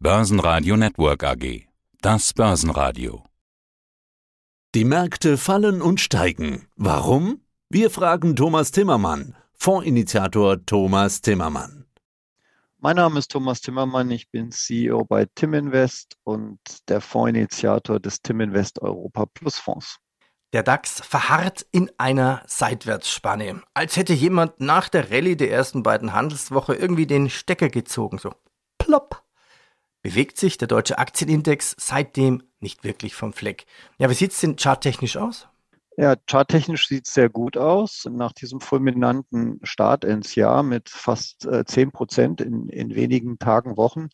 Börsenradio Network AG. Das Börsenradio. Die Märkte fallen und steigen. Warum? Wir fragen Thomas Timmermann, Fondsinitiator Thomas Timmermann. Mein Name ist Thomas Timmermann, ich bin CEO bei Timinvest und der Fondsinitiator des Timinvest Europa Plus Fonds. Der DAX verharrt in einer Seitwärtsspanne, als hätte jemand nach der Rallye der ersten beiden Handelswoche irgendwie den Stecker gezogen, so plopp bewegt sich der deutsche Aktienindex seitdem nicht wirklich vom Fleck. Ja, wie sieht es denn charttechnisch aus? Ja, charttechnisch sieht es sehr gut aus. Nach diesem fulminanten Start ins Jahr mit fast äh, 10 Prozent in, in wenigen Tagen, Wochen,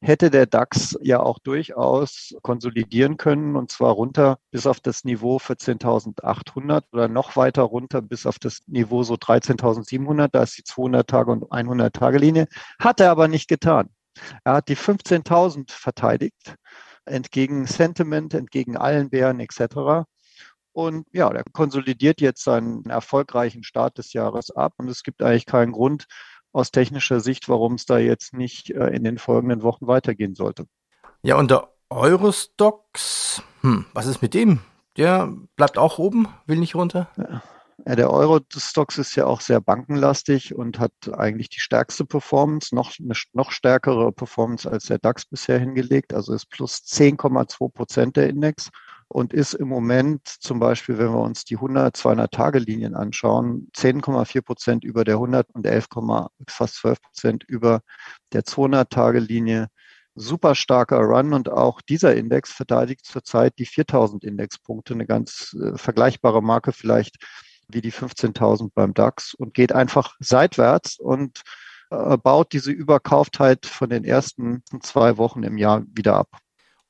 hätte der DAX ja auch durchaus konsolidieren können und zwar runter bis auf das Niveau 14.800 oder noch weiter runter bis auf das Niveau so 13.700. Da ist die 200 Tage und 100 Tage Linie. Hat er aber nicht getan. Er hat die 15.000 verteidigt, entgegen Sentiment, entgegen allen Bären etc. Und ja, der konsolidiert jetzt seinen erfolgreichen Start des Jahres ab. Und es gibt eigentlich keinen Grund aus technischer Sicht, warum es da jetzt nicht äh, in den folgenden Wochen weitergehen sollte. Ja, und der Eurostox, hm, was ist mit dem? Der bleibt auch oben, will nicht runter? Ja. Ja, der Euro-Stocks ist ja auch sehr bankenlastig und hat eigentlich die stärkste Performance, noch eine noch stärkere Performance als der DAX bisher hingelegt. Also ist plus 10,2 Prozent der Index und ist im Moment zum Beispiel, wenn wir uns die 100, 200 Tage Linien anschauen, 10,4 Prozent über der 100 und 11, fast 12 Prozent über der 200 Tage Linie. Super starker Run und auch dieser Index verteidigt zurzeit die 4000 Indexpunkte, eine ganz äh, vergleichbare Marke vielleicht wie die 15.000 beim DAX und geht einfach seitwärts und äh, baut diese Überkauftheit von den ersten zwei Wochen im Jahr wieder ab.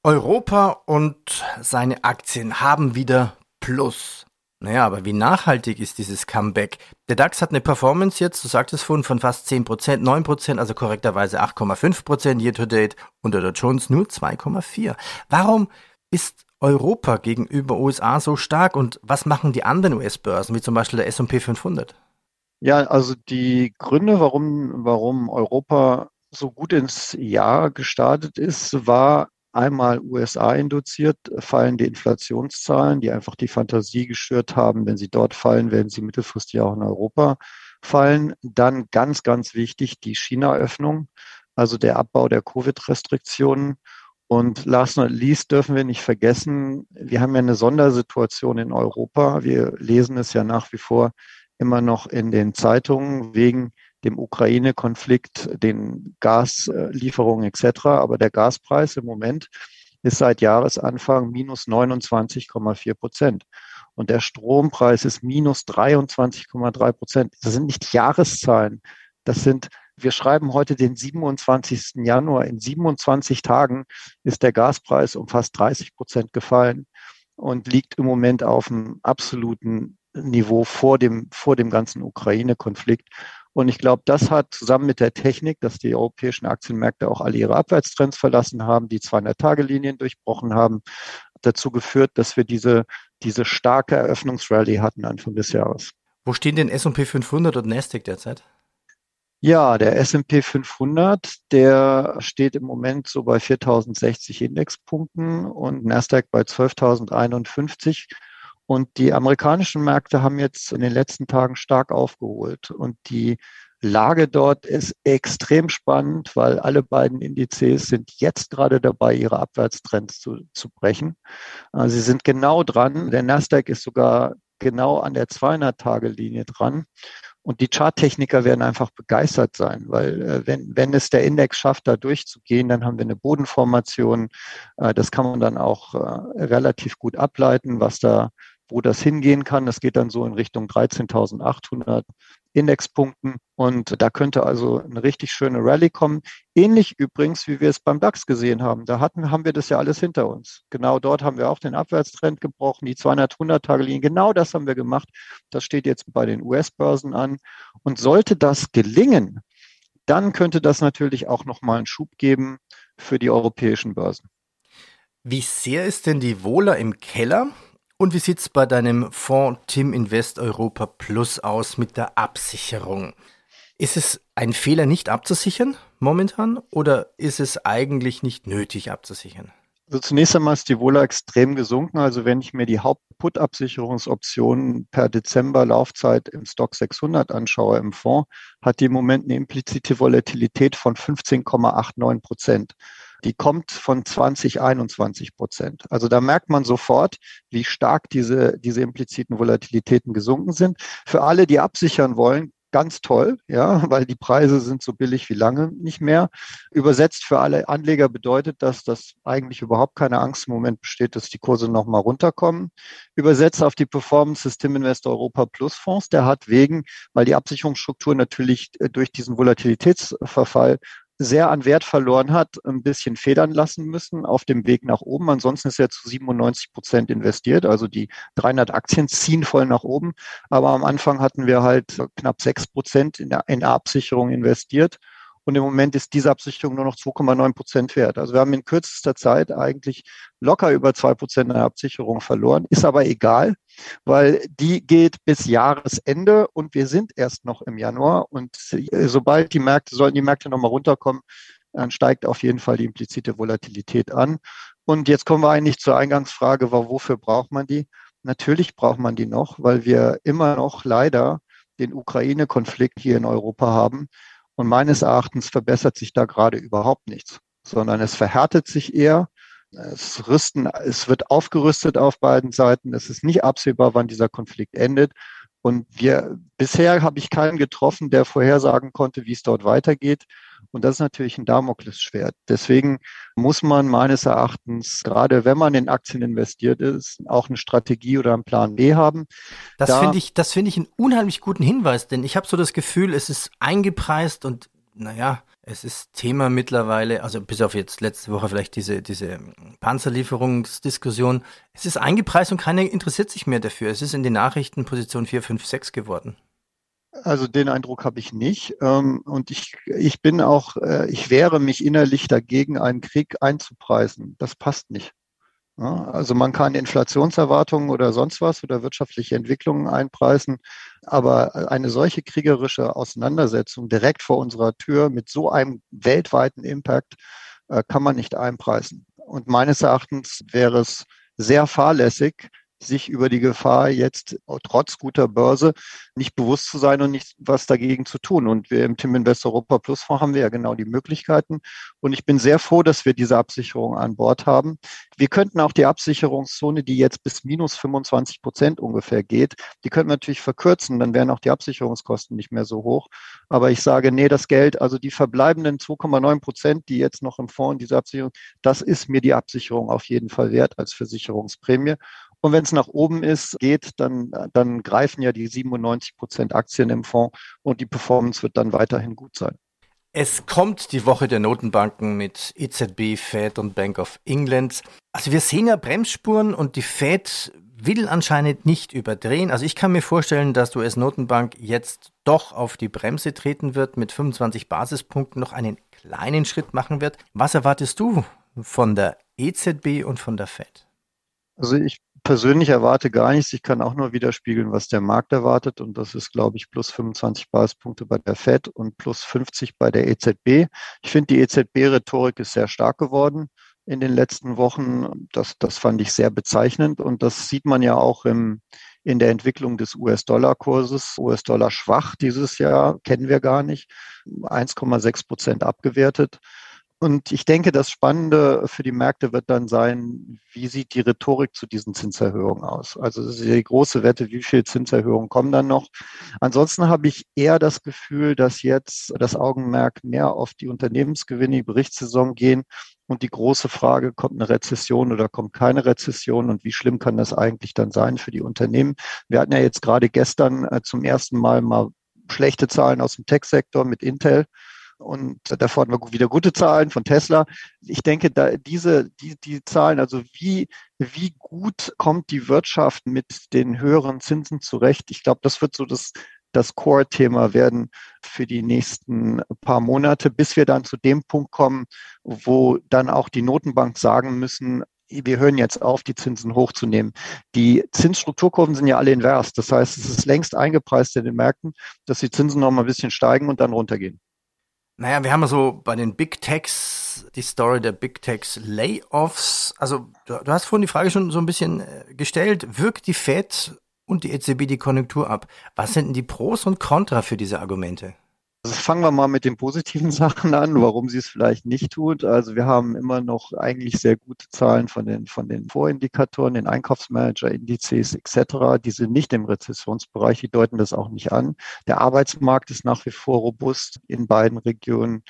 Europa und seine Aktien haben wieder Plus. Naja, aber wie nachhaltig ist dieses Comeback? Der DAX hat eine Performance jetzt, du sagtest vorhin, von fast 10%, 9%, also korrekterweise 8,5% year to date und der Jones nur 2,4%. Warum ist Europa gegenüber USA so stark und was machen die anderen US-Börsen, wie zum Beispiel der S&P 500? Ja, also die Gründe, warum, warum Europa so gut ins Jahr gestartet ist, war einmal USA induziert, fallende Inflationszahlen, die einfach die Fantasie geschürt haben, wenn sie dort fallen, werden sie mittelfristig auch in Europa fallen. Dann ganz, ganz wichtig die China-Öffnung, also der Abbau der Covid-Restriktionen und last not least dürfen wir nicht vergessen, wir haben ja eine Sondersituation in Europa. Wir lesen es ja nach wie vor immer noch in den Zeitungen wegen dem Ukraine-Konflikt, den Gaslieferungen etc. Aber der Gaspreis im Moment ist seit Jahresanfang minus 29,4 Prozent. Und der Strompreis ist minus 23,3 Prozent. Das sind nicht Jahreszahlen. Das sind wir schreiben heute den 27. Januar. In 27 Tagen ist der Gaspreis um fast 30 Prozent gefallen und liegt im Moment auf einem absoluten Niveau vor dem, vor dem ganzen Ukraine-Konflikt. Und ich glaube, das hat zusammen mit der Technik, dass die europäischen Aktienmärkte auch alle ihre Abwärtstrends verlassen haben, die 200-Tage-Linien durchbrochen haben, dazu geführt, dass wir diese, diese starke Eröffnungsrallye hatten Anfang des Jahres. Wo stehen denn S&P 500 und Nasdaq derzeit? Ja, der S&P 500, der steht im Moment so bei 4060 Indexpunkten und Nasdaq bei 12.051. Und die amerikanischen Märkte haben jetzt in den letzten Tagen stark aufgeholt. Und die Lage dort ist extrem spannend, weil alle beiden Indizes sind jetzt gerade dabei, ihre Abwärtstrends zu, zu brechen. Also sie sind genau dran. Der Nasdaq ist sogar genau an der 200-Tage-Linie dran. Und die Charttechniker werden einfach begeistert sein, weil äh, wenn, wenn es der Index schafft, da durchzugehen, dann haben wir eine Bodenformation. Äh, das kann man dann auch äh, relativ gut ableiten, was da wo das hingehen kann. Das geht dann so in Richtung 13.800 Indexpunkten und da könnte also eine richtig schöne Rallye kommen. Ähnlich übrigens, wie wir es beim DAX gesehen haben. Da hatten, haben wir das ja alles hinter uns. Genau dort haben wir auch den Abwärtstrend gebrochen, die 200-100-Tage-Linien. Genau das haben wir gemacht. Das steht jetzt bei den US-Börsen an. Und sollte das gelingen, dann könnte das natürlich auch nochmal einen Schub geben für die europäischen Börsen. Wie sehr ist denn die Wohler im Keller? Und wie sieht's bei deinem Fonds Tim Invest Europa Plus aus mit der Absicherung? Ist es ein Fehler, nicht abzusichern momentan oder ist es eigentlich nicht nötig abzusichern? Also zunächst einmal ist die Wohler extrem gesunken. Also wenn ich mir die Haupt-Put-Absicherungsoptionen per Dezember Laufzeit im Stock 600 anschaue im Fonds, hat die im Moment eine implizite Volatilität von 15,89 Prozent. Die kommt von 20, 21 Prozent. Also da merkt man sofort, wie stark diese, diese impliziten Volatilitäten gesunken sind. Für alle, die absichern wollen, ganz toll, ja, weil die Preise sind so billig wie lange nicht mehr. Übersetzt für alle Anleger bedeutet das, dass eigentlich überhaupt keine Angst im Moment besteht, dass die Kurse nochmal runterkommen. Übersetzt auf die Performance System Invest Europa Plus Fonds, der hat wegen, weil die Absicherungsstruktur natürlich äh, durch diesen Volatilitätsverfall sehr an Wert verloren hat, ein bisschen federn lassen müssen auf dem Weg nach oben. Ansonsten ist er zu 97 Prozent investiert. Also die 300 Aktien ziehen voll nach oben. Aber am Anfang hatten wir halt knapp sechs Prozent in der, Absicherung investiert. Und im Moment ist diese Absicherung nur noch 2,9 Prozent wert. Also wir haben in kürzester Zeit eigentlich locker über zwei Prozent der Absicherung verloren. Ist aber egal, weil die geht bis Jahresende und wir sind erst noch im Januar. Und sobald die Märkte, sollten die Märkte nochmal runterkommen, dann steigt auf jeden Fall die implizite Volatilität an. Und jetzt kommen wir eigentlich zur Eingangsfrage, wofür braucht man die? Natürlich braucht man die noch, weil wir immer noch leider den Ukraine-Konflikt hier in Europa haben und meines Erachtens verbessert sich da gerade überhaupt nichts, sondern es verhärtet sich eher. Es, rüsten, es wird aufgerüstet auf beiden Seiten. Es ist nicht absehbar, wann dieser Konflikt endet. Und wir, bisher habe ich keinen getroffen, der vorhersagen konnte, wie es dort weitergeht. Und das ist natürlich ein Damoklesschwert. Deswegen muss man meines Erachtens, gerade wenn man in Aktien investiert ist, auch eine Strategie oder einen Plan B haben. Das da finde ich, das finde ich einen unheimlich guten Hinweis, denn ich habe so das Gefühl, es ist eingepreist und naja, es ist Thema mittlerweile, also bis auf jetzt letzte Woche vielleicht diese, diese Panzerlieferungsdiskussion. Es ist eingepreist und keiner interessiert sich mehr dafür. Es ist in den Nachrichten Position 4, 5, 6 geworden. Also den Eindruck habe ich nicht. Ähm, und ich, ich bin auch, äh, ich wehre mich innerlich dagegen, einen Krieg einzupreisen. Das passt nicht. Also man kann Inflationserwartungen oder sonst was oder wirtschaftliche Entwicklungen einpreisen, aber eine solche kriegerische Auseinandersetzung direkt vor unserer Tür mit so einem weltweiten Impact äh, kann man nicht einpreisen. Und meines Erachtens wäre es sehr fahrlässig, sich über die Gefahr jetzt trotz guter Börse nicht bewusst zu sein und nicht was dagegen zu tun. Und wir im Tim Invest Europa Plus Fonds haben wir ja genau die Möglichkeiten. Und ich bin sehr froh, dass wir diese Absicherung an Bord haben. Wir könnten auch die Absicherungszone, die jetzt bis minus 25 Prozent ungefähr geht, die könnten wir natürlich verkürzen. Dann wären auch die Absicherungskosten nicht mehr so hoch. Aber ich sage, nee, das Geld, also die verbleibenden 2,9 Prozent, die jetzt noch im Fonds, diese Absicherung, das ist mir die Absicherung auf jeden Fall wert als Versicherungsprämie. Und wenn es nach oben ist, geht, dann, dann greifen ja die 97 Prozent Aktien im Fonds und die Performance wird dann weiterhin gut sein. Es kommt die Woche der Notenbanken mit EZB, Fed und Bank of England. Also wir sehen ja Bremsspuren und die Fed will anscheinend nicht überdrehen. Also ich kann mir vorstellen, dass die US-Notenbank jetzt doch auf die Bremse treten wird, mit 25 Basispunkten noch einen kleinen Schritt machen wird. Was erwartest du von der EZB und von der Fed? Also ich persönlich erwarte gar nichts. Ich kann auch nur widerspiegeln, was der Markt erwartet. Und das ist, glaube ich, plus 25 Basispunkte bei der FED und plus 50 bei der EZB. Ich finde, die EZB-Rhetorik ist sehr stark geworden in den letzten Wochen. Das, das fand ich sehr bezeichnend. Und das sieht man ja auch im, in der Entwicklung des US-Dollar-Kurses. US-Dollar schwach dieses Jahr, kennen wir gar nicht. 1,6 Prozent abgewertet. Und ich denke, das Spannende für die Märkte wird dann sein, wie sieht die Rhetorik zu diesen Zinserhöhungen aus? Also die große Wette, wie viele Zinserhöhungen kommen dann noch? Ansonsten habe ich eher das Gefühl, dass jetzt das Augenmerk mehr auf die Unternehmensgewinne, die Berichtssaison gehen und die große Frage, kommt eine Rezession oder kommt keine Rezession und wie schlimm kann das eigentlich dann sein für die Unternehmen? Wir hatten ja jetzt gerade gestern äh, zum ersten Mal mal schlechte Zahlen aus dem Tech-Sektor mit Intel. Und davor hatten wir wieder gute Zahlen von Tesla. Ich denke, da diese, die, die Zahlen, also wie, wie gut kommt die Wirtschaft mit den höheren Zinsen zurecht? Ich glaube, das wird so das, das Core-Thema werden für die nächsten paar Monate, bis wir dann zu dem Punkt kommen, wo dann auch die Notenbank sagen müssen, wir hören jetzt auf, die Zinsen hochzunehmen. Die Zinsstrukturkurven sind ja alle invers. Das heißt, es ist längst eingepreist in den Märkten, dass die Zinsen noch mal ein bisschen steigen und dann runtergehen. Naja, wir haben so bei den Big Techs die Story der Big Techs Layoffs. Also du, du hast vorhin die Frage schon so ein bisschen äh, gestellt. Wirkt die Fed und die EZB die Konjunktur ab? Was sind denn die Pros und Contra für diese Argumente? Also fangen wir mal mit den positiven Sachen an, warum sie es vielleicht nicht tut. Also wir haben immer noch eigentlich sehr gute Zahlen von den, von den Vorindikatoren, den Einkaufsmanager-Indizes etc. Die sind nicht im Rezessionsbereich, die deuten das auch nicht an. Der Arbeitsmarkt ist nach wie vor robust in beiden Regionen.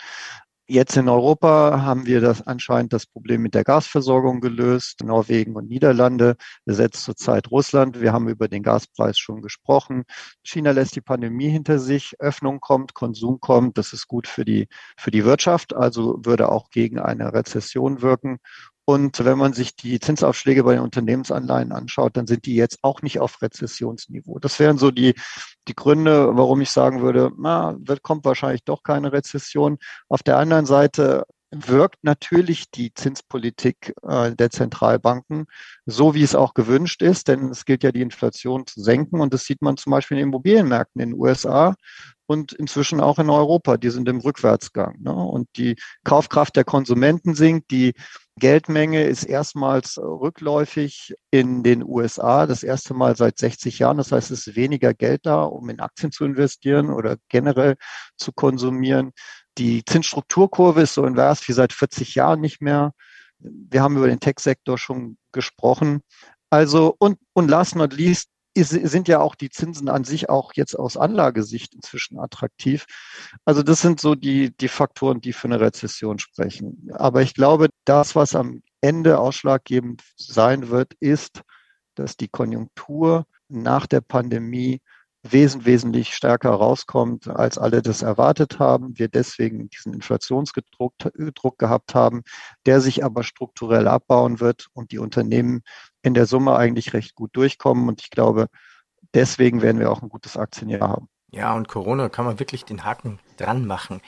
Jetzt in Europa haben wir das anscheinend das Problem mit der Gasversorgung gelöst. Norwegen und Niederlande besetzt zurzeit Russland. Wir haben über den Gaspreis schon gesprochen. China lässt die Pandemie hinter sich. Öffnung kommt, Konsum kommt. Das ist gut für die, für die Wirtschaft. Also würde auch gegen eine Rezession wirken. Und wenn man sich die Zinsaufschläge bei den Unternehmensanleihen anschaut, dann sind die jetzt auch nicht auf Rezessionsniveau. Das wären so die, die Gründe, warum ich sagen würde, na, wird, kommt wahrscheinlich doch keine Rezession. Auf der anderen Seite wirkt natürlich die Zinspolitik äh, der Zentralbanken so, wie es auch gewünscht ist, denn es gilt ja die Inflation zu senken und das sieht man zum Beispiel in den Immobilienmärkten in den USA und inzwischen auch in Europa. Die sind im Rückwärtsgang ne? und die Kaufkraft der Konsumenten sinkt, die Geldmenge ist erstmals rückläufig in den USA, das erste Mal seit 60 Jahren. Das heißt, es ist weniger Geld da, um in Aktien zu investieren oder generell zu konsumieren. Die Zinsstrukturkurve ist so invers wie seit 40 Jahren nicht mehr. Wir haben über den Tech-Sektor schon gesprochen. Also, und, und last not least, sind ja auch die Zinsen an sich auch jetzt aus Anlagesicht inzwischen attraktiv. Also das sind so die, die Faktoren, die für eine Rezession sprechen. Aber ich glaube, das, was am Ende ausschlaggebend sein wird, ist, dass die Konjunktur nach der Pandemie wesentlich, stärker rauskommt, als alle das erwartet haben. Wir deswegen diesen Inflationsdruck Druck gehabt haben, der sich aber strukturell abbauen wird und die Unternehmen in der Summe eigentlich recht gut durchkommen. Und ich glaube, deswegen werden wir auch ein gutes Aktienjahr haben. Ja, und Corona kann man wirklich den Haken dran machen.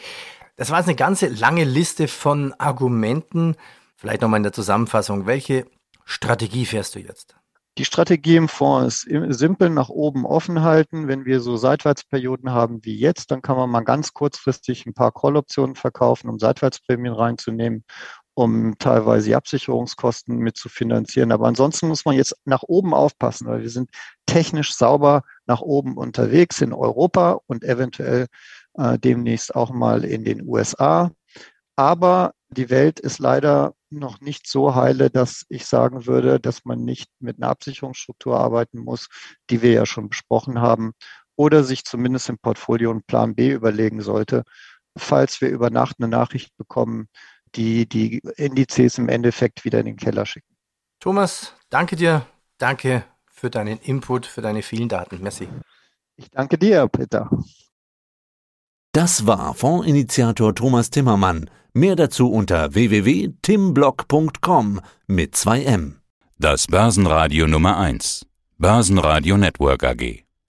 Das war jetzt eine ganze lange Liste von Argumenten. Vielleicht nochmal in der Zusammenfassung. Welche Strategie fährst du jetzt? Die Strategie im Fonds ist simpel nach oben offen halten. Wenn wir so Seitwärtsperioden haben wie jetzt, dann kann man mal ganz kurzfristig ein paar Call-Optionen verkaufen, um Seitwärtsprämien reinzunehmen, um teilweise die Absicherungskosten mitzufinanzieren. Aber ansonsten muss man jetzt nach oben aufpassen, weil wir sind technisch sauber nach oben unterwegs in Europa und eventuell äh, demnächst auch mal in den USA. Aber die Welt ist leider noch nicht so heile, dass ich sagen würde, dass man nicht mit einer Absicherungsstruktur arbeiten muss, die wir ja schon besprochen haben, oder sich zumindest im Portfolio einen Plan B überlegen sollte, falls wir über Nacht eine Nachricht bekommen, die die Indizes im Endeffekt wieder in den Keller schicken. Thomas, danke dir. Danke für deinen Input, für deine vielen Daten. Merci. Ich danke dir, Peter. Das war Fondsinitiator Thomas Timmermann. Mehr dazu unter www.timblock.com mit 2M. Das Börsenradio Nummer 1. Börsenradio Network AG.